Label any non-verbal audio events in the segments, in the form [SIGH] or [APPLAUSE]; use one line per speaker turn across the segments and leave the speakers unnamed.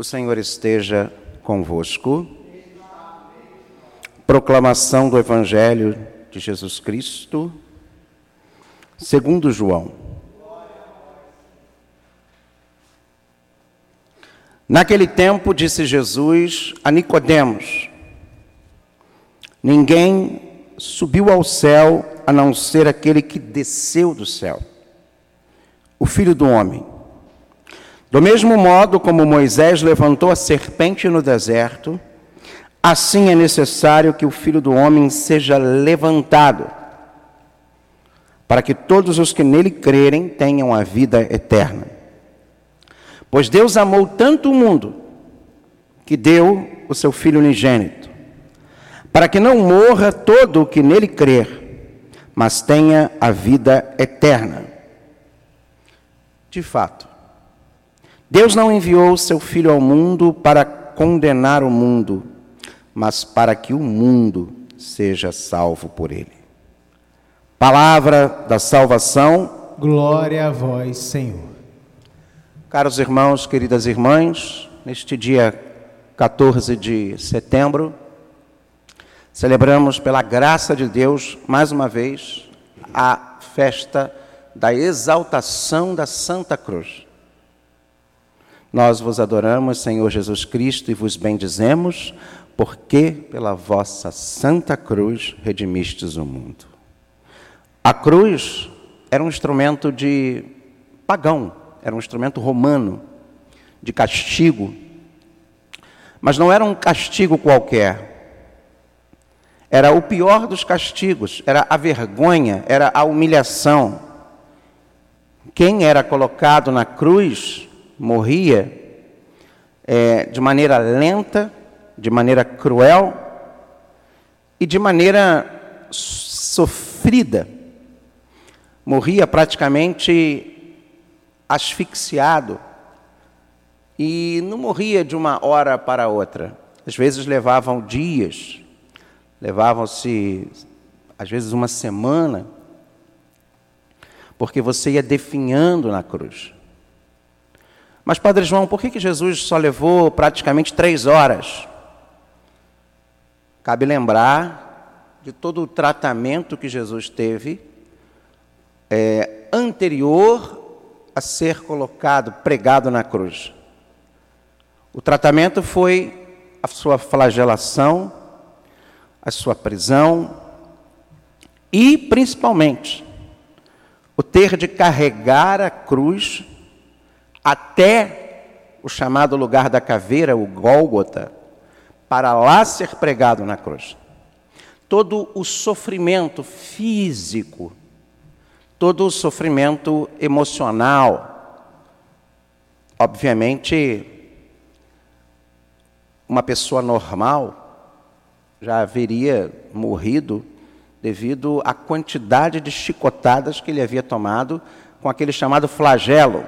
O Senhor esteja convosco. Proclamação do Evangelho de Jesus Cristo, segundo João. Naquele tempo disse Jesus a Nicodemos: Ninguém subiu ao céu a não ser aquele que desceu do céu, o Filho do homem. Do mesmo modo como Moisés levantou a serpente no deserto, assim é necessário que o Filho do Homem seja levantado, para que todos os que nele crerem tenham a vida eterna. Pois Deus amou tanto o mundo, que deu o seu Filho unigênito, para que não morra todo o que nele crer, mas tenha a vida eterna. De fato, Deus não enviou o seu Filho ao mundo para condenar o mundo, mas para que o mundo seja salvo por ele. Palavra da salvação.
Glória a vós, Senhor.
Caros irmãos, queridas irmãs, neste dia 14 de setembro, celebramos pela graça de Deus, mais uma vez, a festa da exaltação da Santa Cruz. Nós vos adoramos, Senhor Jesus Cristo, e vos bendizemos, porque pela vossa santa cruz redimistes o mundo. A cruz era um instrumento de pagão, era um instrumento romano de castigo, mas não era um castigo qualquer. Era o pior dos castigos, era a vergonha, era a humilhação. Quem era colocado na cruz morria é, de maneira lenta, de maneira cruel e de maneira sofrida. Morria praticamente asfixiado e não morria de uma hora para outra. Às vezes levavam dias, levavam-se, às vezes, uma semana, porque você ia definhando na cruz. Mas, Padre João, por que, que Jesus só levou praticamente três horas? Cabe lembrar de todo o tratamento que Jesus teve é, anterior a ser colocado, pregado na cruz. O tratamento foi a sua flagelação, a sua prisão e, principalmente, o ter de carregar a cruz até o chamado lugar da caveira, o Gólgota, para lá ser pregado na cruz. Todo o sofrimento físico, todo o sofrimento emocional, obviamente, uma pessoa normal já haveria morrido devido à quantidade de chicotadas que ele havia tomado com aquele chamado flagelo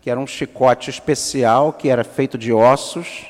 que era um chicote especial que era feito de ossos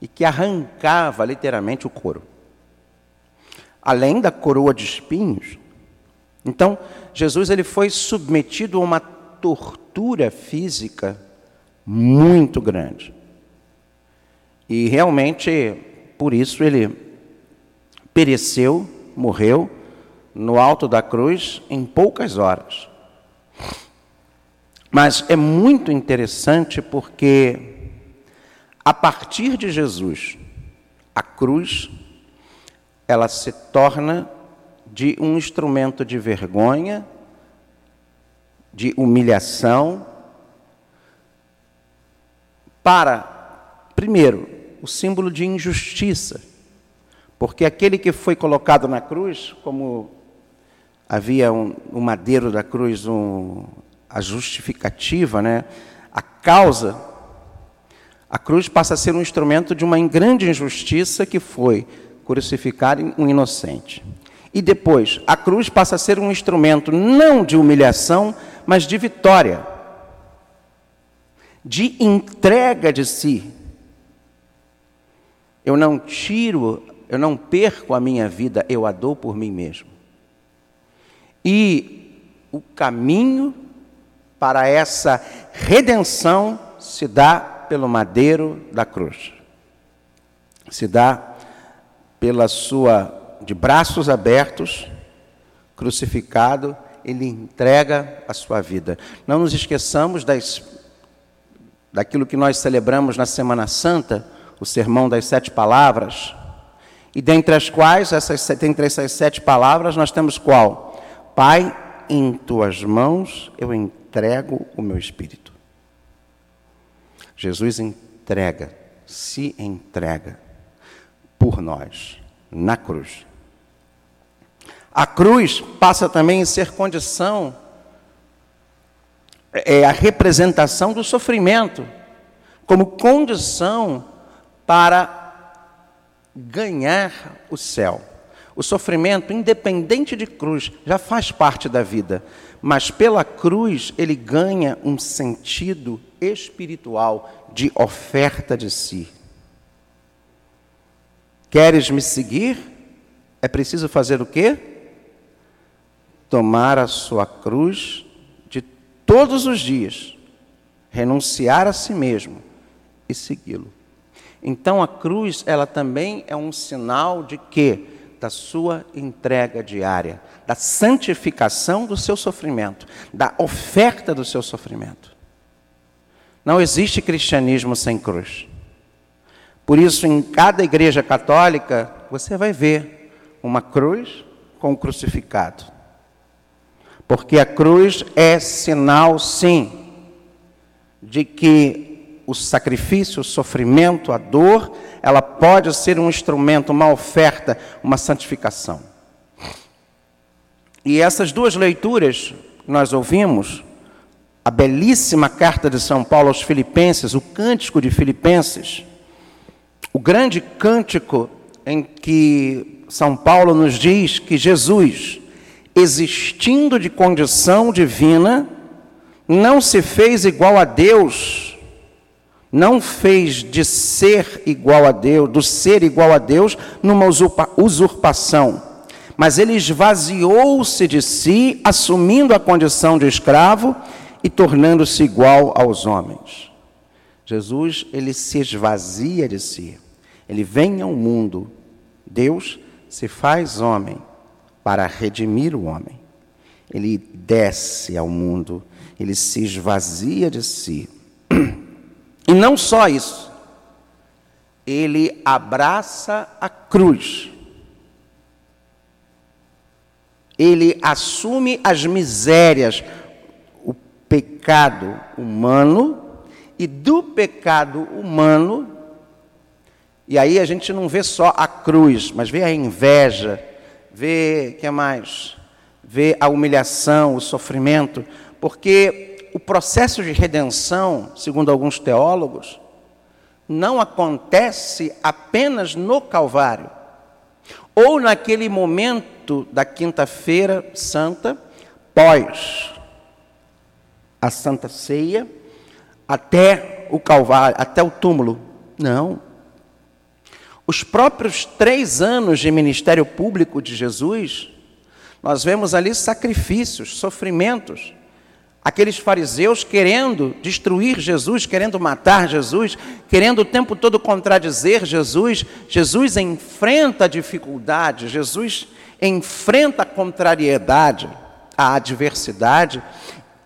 e que arrancava literalmente o couro. Além da coroa de espinhos. Então, Jesus ele foi submetido a uma tortura física muito grande. E realmente, por isso ele pereceu, morreu no alto da cruz em poucas horas. Mas é muito interessante porque, a partir de Jesus, a cruz, ela se torna de um instrumento de vergonha, de humilhação, para, primeiro, o símbolo de injustiça, porque aquele que foi colocado na cruz, como havia um, um madeiro da cruz, um, a justificativa, né, a causa, a cruz passa a ser um instrumento de uma grande injustiça que foi crucificar um inocente. E depois, a cruz passa a ser um instrumento não de humilhação, mas de vitória, de entrega de si. Eu não tiro, eu não perco a minha vida, eu a dou por mim mesmo. E o caminho para essa redenção se dá pelo madeiro da cruz. Se dá pela sua de braços abertos, crucificado, ele entrega a sua vida. Não nos esqueçamos das, daquilo que nós celebramos na Semana Santa, o sermão das sete palavras, e dentre as quais, essas, dentre essas sete palavras, nós temos qual? Pai, em tuas mãos eu entrego o meu espírito. Jesus entrega, se entrega por nós na cruz. A cruz passa também a ser condição, é a representação do sofrimento, como condição para ganhar o céu. O sofrimento, independente de cruz, já faz parte da vida, mas pela cruz ele ganha um sentido espiritual de oferta de si. Queres me seguir? É preciso fazer o quê? Tomar a sua cruz de todos os dias, renunciar a si mesmo e segui-lo. Então a cruz, ela também é um sinal de quê? Da sua entrega diária, da santificação do seu sofrimento, da oferta do seu sofrimento. Não existe cristianismo sem cruz. Por isso, em cada igreja católica, você vai ver uma cruz com um crucificado. Porque a cruz é sinal, sim, de que o sacrifício, o sofrimento, a dor, ela pode ser um instrumento, uma oferta, uma santificação. E essas duas leituras que nós ouvimos, a belíssima carta de São Paulo aos Filipenses, o cântico de Filipenses, o grande cântico em que São Paulo nos diz que Jesus, existindo de condição divina, não se fez igual a Deus, não fez de ser igual a Deus, do ser igual a Deus, numa usurpação, mas ele esvaziou-se de si, assumindo a condição de escravo e tornando-se igual aos homens. Jesus, ele se esvazia de si. Ele vem ao mundo. Deus se faz homem para redimir o homem. Ele desce ao mundo, ele se esvazia de si E não só isso, ele abraça a cruz. Ele assume as misérias, o pecado humano, e do pecado humano, e aí a gente não vê só a cruz, mas vê a inveja, vê, que mais? Vê a humilhação, o sofrimento, porque o processo de redenção, segundo alguns teólogos, não acontece apenas no Calvário, ou naquele momento da quinta-feira santa, pós a Santa Ceia, até o Calvário, até o túmulo. Não. Os próprios três anos de ministério público de Jesus, nós vemos ali sacrifícios, sofrimentos, Aqueles fariseus querendo destruir Jesus, querendo matar Jesus, querendo o tempo todo contradizer Jesus. Jesus enfrenta a dificuldade, Jesus enfrenta a contrariedade, a adversidade,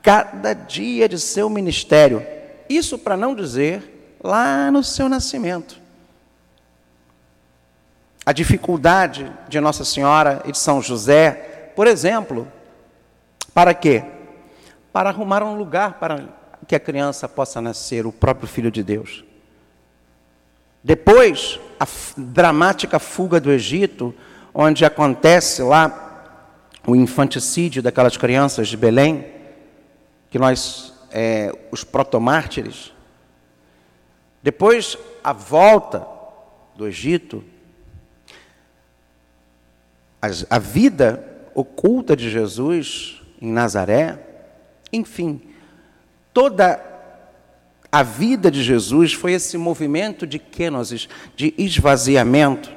cada dia de seu ministério. Isso para não dizer lá no seu nascimento. A dificuldade de Nossa Senhora e de São José, por exemplo, para quê? Para arrumar um lugar para que a criança possa nascer, o próprio Filho de Deus. Depois, a dramática fuga do Egito, onde acontece lá o infanticídio daquelas crianças de Belém, que nós, é, os protomártires. Depois, a volta do Egito, a, a vida oculta de Jesus em Nazaré, enfim, toda a vida de Jesus foi esse movimento de kenosis, de esvaziamento,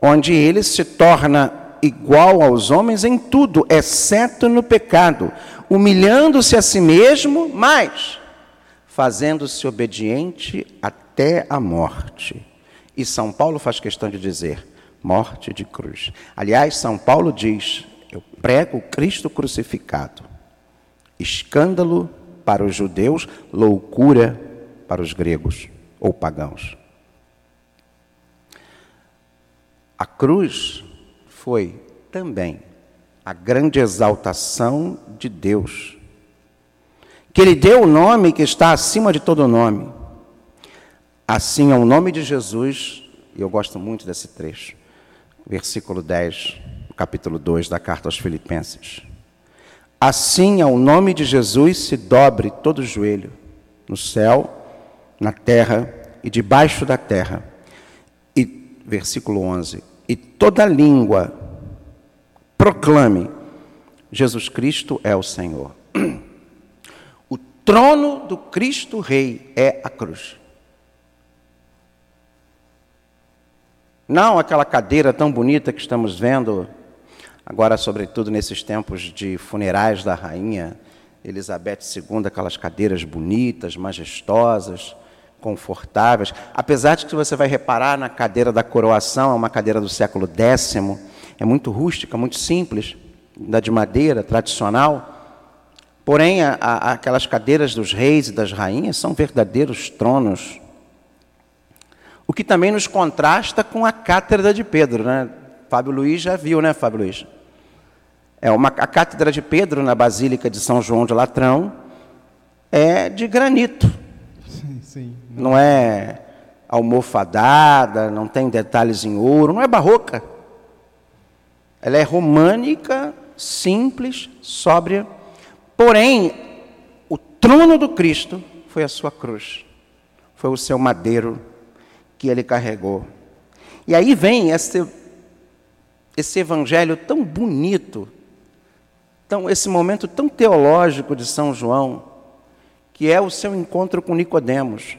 onde ele se torna igual aos homens em tudo, exceto no pecado, humilhando-se a si mesmo, mas fazendo-se obediente até a morte. E São Paulo faz questão de dizer: morte de cruz. Aliás, São Paulo diz: eu prego Cristo crucificado. Escândalo para os judeus, loucura para os gregos ou pagãos. A cruz foi também a grande exaltação de Deus, que Ele deu o nome que está acima de todo nome. Assim é o nome de Jesus, e eu gosto muito desse trecho, versículo 10, capítulo 2 da carta aos Filipenses. Assim ao nome de Jesus se dobre todo o joelho, no céu, na terra e debaixo da terra. E versículo 11. E toda língua proclame: Jesus Cristo é o Senhor. [CLEARS THROAT] O trono do Cristo Rei é a cruz. Não aquela cadeira tão bonita que estamos vendo agora, sobretudo nesses tempos de funerais da rainha Elizabeth II, aquelas cadeiras bonitas, majestosas, confortáveis. Apesar de que você vai reparar na cadeira da coroação, é uma cadeira do século X, é muito rústica, muito simples, da de madeira, tradicional. Porém, a, a, aquelas cadeiras dos reis e das rainhas são verdadeiros tronos. O que também nos contrasta com a cátedra de Pedro, né? Fábio Luiz já viu, né, Fábio Luiz? É uma, a cátedra de Pedro na Basílica de São João de Latrão é de granito. Sim, sim. Não é almofadada, não tem detalhes em ouro, não é barroca. Ela é românica, simples, sóbria. Porém, o trono do Cristo foi a sua cruz, foi o seu madeiro que ele carregou. E aí vem esse, esse evangelho tão bonito, tão, esse momento tão teológico de São João, que é o seu encontro com Nicodemos,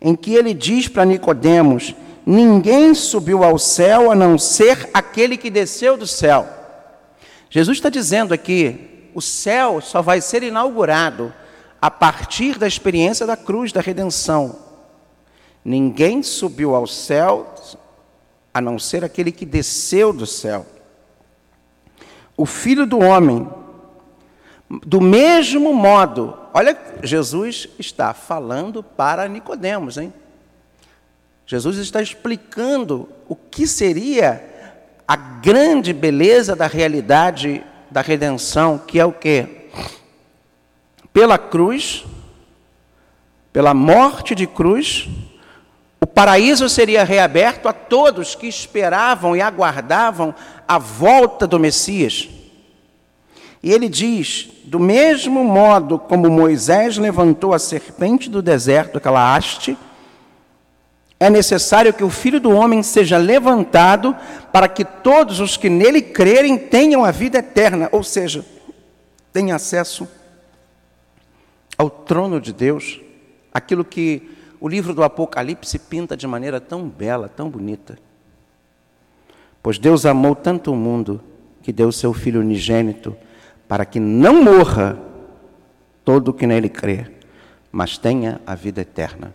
em que ele diz para Nicodemos Ninguém subiu ao céu a não ser aquele que desceu do céu. Jesus está dizendo aqui: o céu só vai ser inaugurado a partir da experiência da cruz, da redenção. Ninguém subiu ao céu a não ser aquele que desceu do céu. O filho do homem, do mesmo modo, olha, Jesus está falando para Nicodemos, hein? Jesus está explicando o que seria a grande beleza da realidade da redenção, que é o quê? Pela cruz, pela morte de cruz, o paraíso seria reaberto a todos que esperavam e aguardavam a volta do Messias. E ele diz: do mesmo modo como Moisés levantou a serpente do deserto, aquela haste, é necessário que o Filho do Homem seja levantado para que todos os que nele crerem tenham a vida eterna, ou seja, tenham acesso ao trono de Deus, aquilo que o livro do Apocalipse pinta de maneira tão bela, tão bonita. Pois Deus amou tanto o mundo que deu seu Filho unigênito para que não morra todo o que nele crê, mas tenha a vida eterna.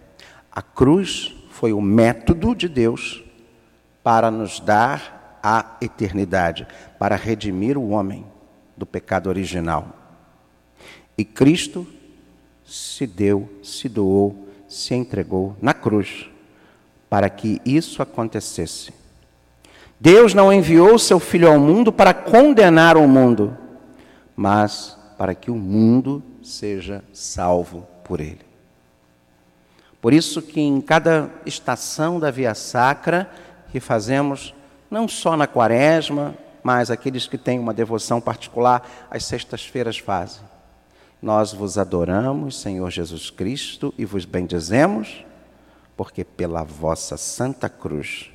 A cruz foi o método de Deus para nos dar a eternidade, para redimir o homem do pecado original. E Cristo se deu, se doou, se entregou na cruz para que isso acontecesse. Deus não enviou seu Filho ao mundo para condenar o mundo, mas para que o mundo seja salvo por ele. Por isso que em cada estação da Via Sacra, que fazemos não só na quaresma, mas aqueles que têm uma devoção particular, às sextas-feiras fazem. Nós vos adoramos, Senhor Jesus Cristo, e vos bendizemos, porque pela vossa santa cruz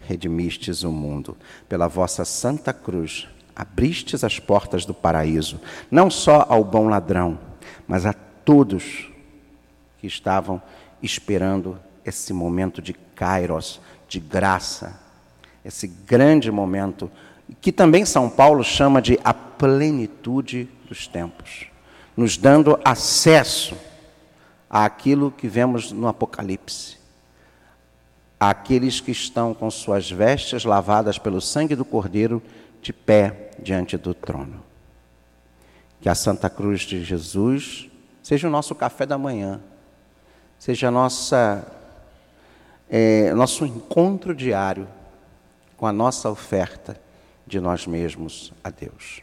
redimistes o mundo, pela vossa santa cruz abristes as portas do paraíso, não só ao bom ladrão, mas a todos que estavam esperando esse momento de kairos, de graça, esse grande momento, que também São Paulo chama de a plenitude dos tempos, nos dando acesso àquilo que vemos no Apocalipse. Aqueles que estão com suas vestes lavadas pelo sangue do Cordeiro de pé diante do trono. Que a Santa Cruz de Jesus seja o nosso café da manhã, seja nossa, é, nosso encontro diário com a nossa oferta de nós mesmos a Deus.